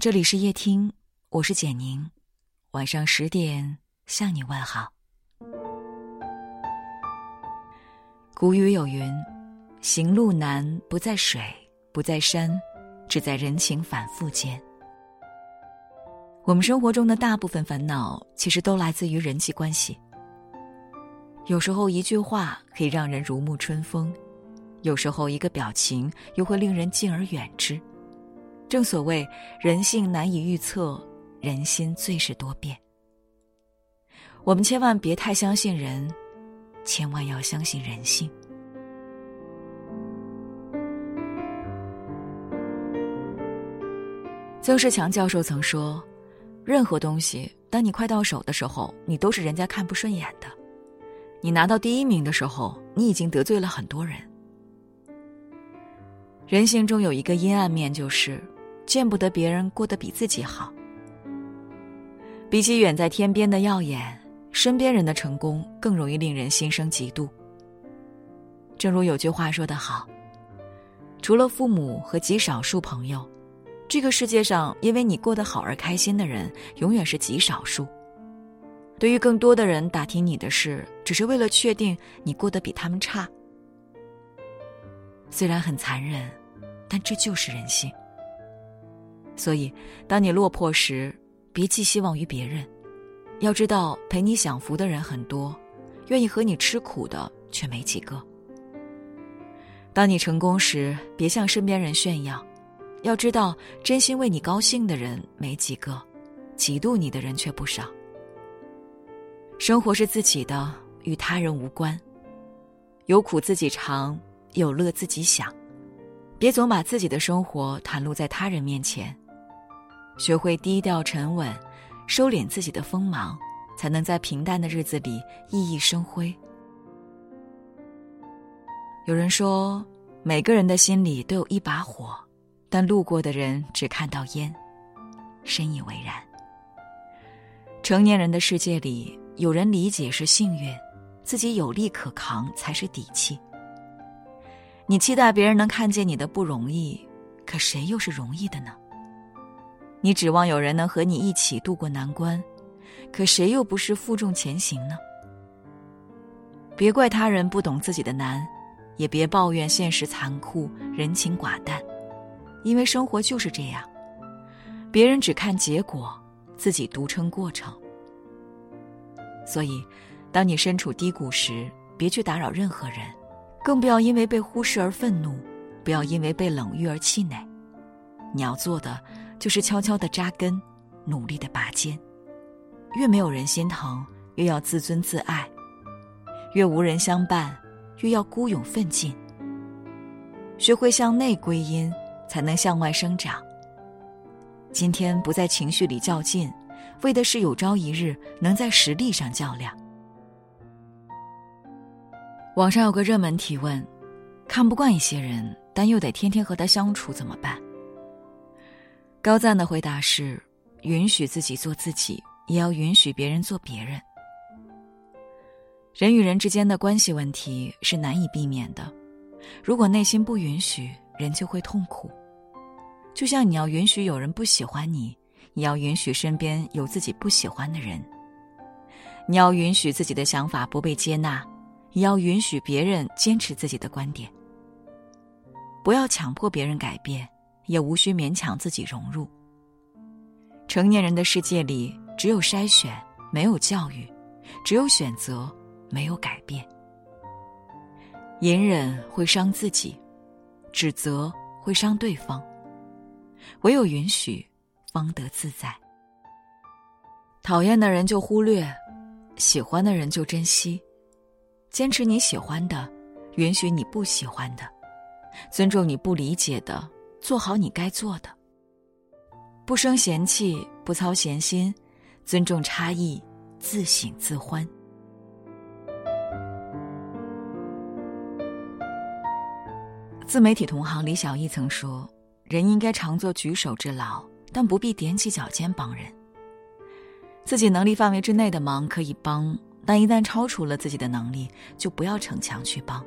这里是夜听，我是简宁，晚上十点向你问好。古语有云：“行路难，不在水，不在山，只在人情反复间。”我们生活中的大部分烦恼，其实都来自于人际关系。有时候一句话可以让人如沐春风，有时候一个表情又会令人敬而远之。正所谓人性难以预测，人心最是多变。我们千万别太相信人，千万要相信人性。曾仕强教授曾说：“任何东西，当你快到手的时候，你都是人家看不顺眼的；你拿到第一名的时候，你已经得罪了很多人。”人性中有一个阴暗面，就是。见不得别人过得比自己好，比起远在天边的耀眼，身边人的成功更容易令人心生嫉妒。正如有句话说得好：“除了父母和极少数朋友，这个世界上因为你过得好而开心的人，永远是极少数。对于更多的人打听你的事，只是为了确定你过得比他们差。虽然很残忍，但这就是人性。”所以，当你落魄时，别寄希望于别人。要知道，陪你享福的人很多，愿意和你吃苦的却没几个。当你成功时，别向身边人炫耀。要知道，真心为你高兴的人没几个，嫉妒你的人却不少。生活是自己的，与他人无关。有苦自己尝，有乐自己享。别总把自己的生活袒露在他人面前。学会低调沉稳，收敛自己的锋芒，才能在平淡的日子里熠熠生辉。有人说，每个人的心里都有一把火，但路过的人只看到烟，深以为然。成年人的世界里，有人理解是幸运，自己有力可扛才是底气。你期待别人能看见你的不容易，可谁又是容易的呢？你指望有人能和你一起渡过难关，可谁又不是负重前行呢？别怪他人不懂自己的难，也别抱怨现实残酷、人情寡淡，因为生活就是这样，别人只看结果，自己独撑过程。所以，当你身处低谷时，别去打扰任何人，更不要因为被忽视而愤怒，不要因为被冷遇而气馁。你要做的。就是悄悄的扎根，努力的拔尖。越没有人心疼，越要自尊自爱；越无人相伴，越要孤勇奋进。学会向内归因，才能向外生长。今天不在情绪里较劲，为的是有朝一日能在实力上较量。网上有个热门提问：看不惯一些人，但又得天天和他相处，怎么办？高赞的回答是：允许自己做自己，也要允许别人做别人。人与人之间的关系问题是难以避免的，如果内心不允许，人就会痛苦。就像你要允许有人不喜欢你，也要允许身边有自己不喜欢的人。你要允许自己的想法不被接纳，也要允许别人坚持自己的观点。不要强迫别人改变。也无需勉强自己融入。成年人的世界里，只有筛选，没有教育；只有选择，没有改变。隐忍会伤自己，指责会伤对方。唯有允许，方得自在。讨厌的人就忽略，喜欢的人就珍惜。坚持你喜欢的，允许你不喜欢的，尊重你不理解的。做好你该做的，不生嫌弃，不操闲心，尊重差异，自省自欢。自媒体同行李小艺曾说：“人应该常做举手之劳，但不必踮起脚尖帮人。自己能力范围之内的忙可以帮，但一旦超出了自己的能力，就不要逞强去帮。”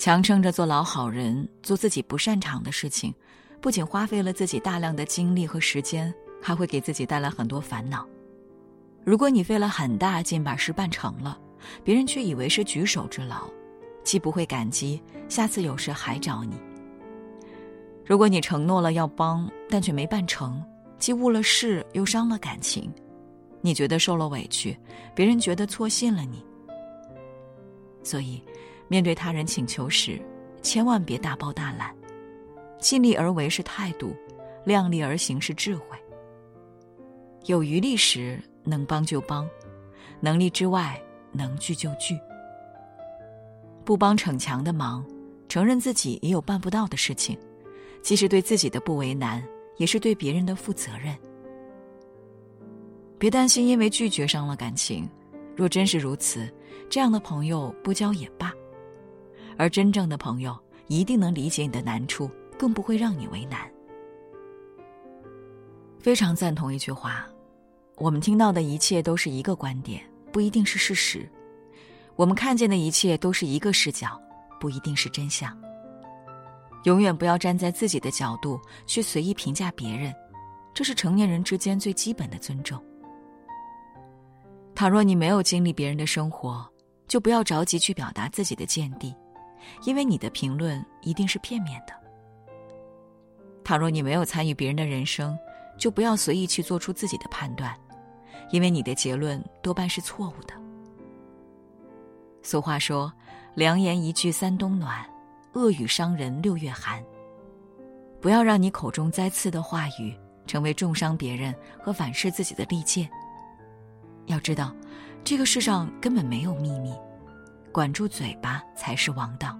强撑着做老好人，做自己不擅长的事情，不仅花费了自己大量的精力和时间，还会给自己带来很多烦恼。如果你费了很大劲把事办成了，别人却以为是举手之劳，既不会感激，下次有事还找你。如果你承诺了要帮，但却没办成，既误了事又伤了感情，你觉得受了委屈，别人觉得错信了你。所以，面对他人请求时，千万别大包大揽，尽力而为是态度，量力而行是智慧。有余力时能帮就帮，能力之外能聚就聚。不帮逞强的忙，承认自己也有办不到的事情，既是对自己的不为难，也是对别人的负责任。别担心因为拒绝伤了感情，若真是如此，这样的朋友不交也罢。而真正的朋友一定能理解你的难处，更不会让你为难。非常赞同一句话：我们听到的一切都是一个观点，不一定是事实；我们看见的一切都是一个视角，不一定是真相。永远不要站在自己的角度去随意评价别人，这是成年人之间最基本的尊重。倘若你没有经历别人的生活，就不要着急去表达自己的见地。因为你的评论一定是片面的。倘若你没有参与别人的人生，就不要随意去做出自己的判断，因为你的结论多半是错误的。俗话说：“良言一句三冬暖，恶语伤人六月寒。”不要让你口中栽刺的话语成为重伤别人和反噬自己的利剑。要知道，这个世上根本没有秘密。管住嘴巴才是王道。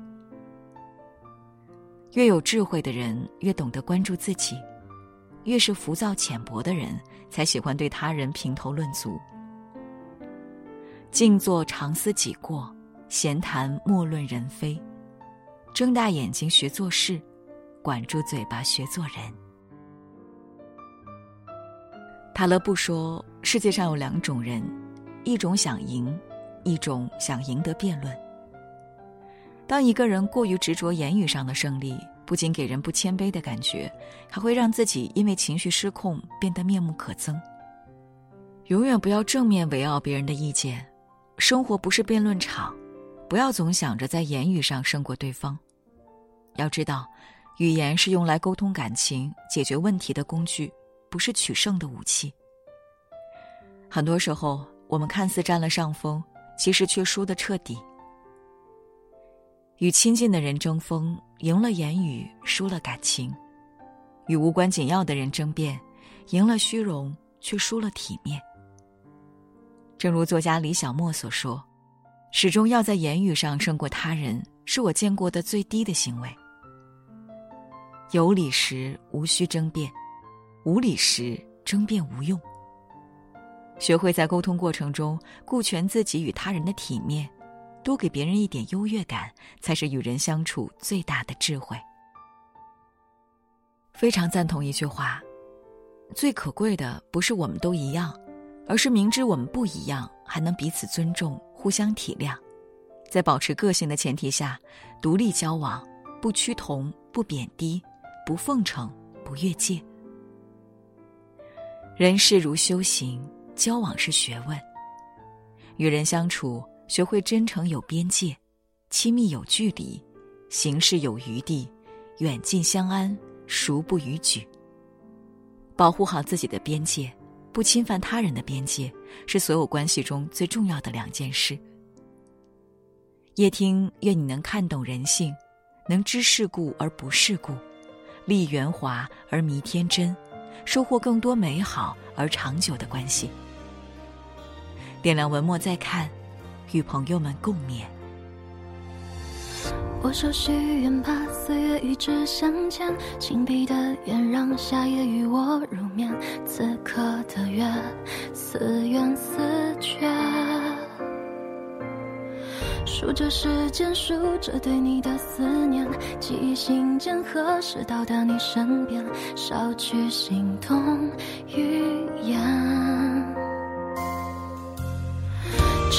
越有智慧的人越懂得关注自己，越是浮躁浅薄的人才喜欢对他人评头论足。静坐常思己过，闲谈莫论人非。睁大眼睛学做事，管住嘴巴学做人。塔勒布说：“世界上有两种人，一种想赢。”一种想赢得辩论。当一个人过于执着言语上的胜利，不仅给人不谦卑的感觉，还会让自己因为情绪失控变得面目可憎。永远不要正面围绕别人的意见，生活不是辩论场，不要总想着在言语上胜过对方。要知道，语言是用来沟通感情、解决问题的工具，不是取胜的武器。很多时候，我们看似占了上风。其实却输得彻底。与亲近的人争锋，赢了言语，输了感情；与无关紧要的人争辩，赢了虚荣，却输了体面。正如作家李小莫所说：“始终要在言语上胜过他人，是我见过的最低的行为。有理时无需争辩，无理时争辩无用。”学会在沟通过程中顾全自己与他人的体面，多给别人一点优越感，才是与人相处最大的智慧。非常赞同一句话：最可贵的不是我们都一样，而是明知我们不一样，还能彼此尊重、互相体谅，在保持个性的前提下，独立交往，不趋同、不贬低、不奉承、不越界。人事如修行。交往是学问，与人相处，学会真诚有边界，亲密有距离，行事有余地，远近相安，孰不逾矩？保护好自己的边界，不侵犯他人的边界，是所有关系中最重要的两件事。叶听，愿你能看懂人性，能知世故而不世故，立圆滑而弥天真，收获更多美好而长久的关系。点亮文末再看，与朋友们共勉。我手许愿，怕岁月一直向前，紧闭的眼让夏夜与我入眠。此刻的月，似圆似缺，数着时间，数着对你的思念，记忆心间何时到达你身边，少去心痛语言。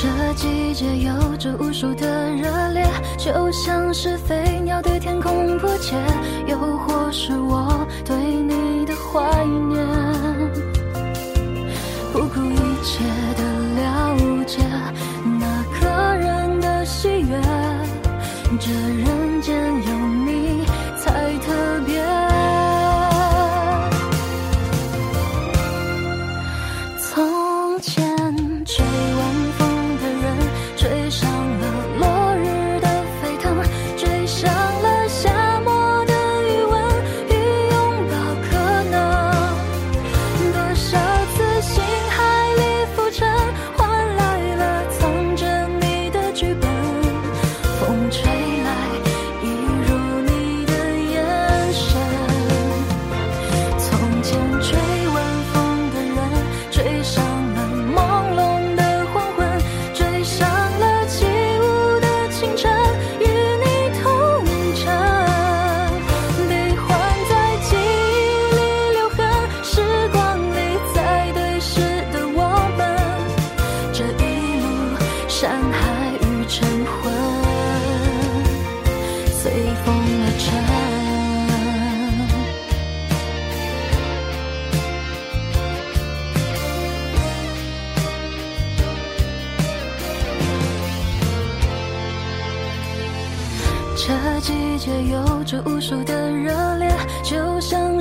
这季节有着无数的热烈就像是飞鸟对天空迫切又或是我对你的怀念不顾一切的了解那个人的喜悦这人间有你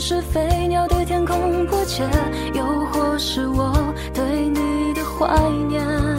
是飞鸟对天空不解又或是我对你的怀念。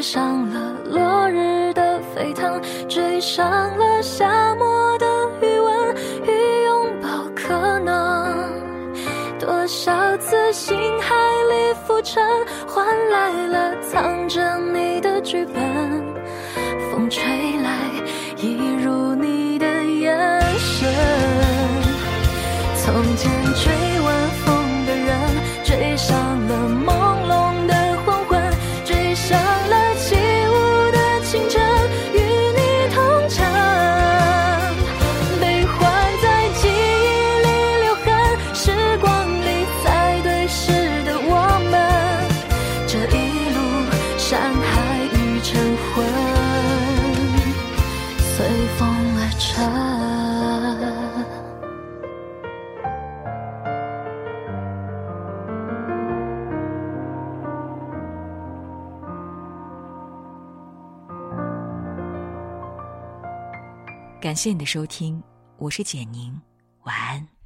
追上了落日的沸腾，追上了夏末的余温，与拥抱可能。多少次心海里浮沉，换来了藏着你的剧本。晨昏随风而沉感谢你的收听我是简宁晚安。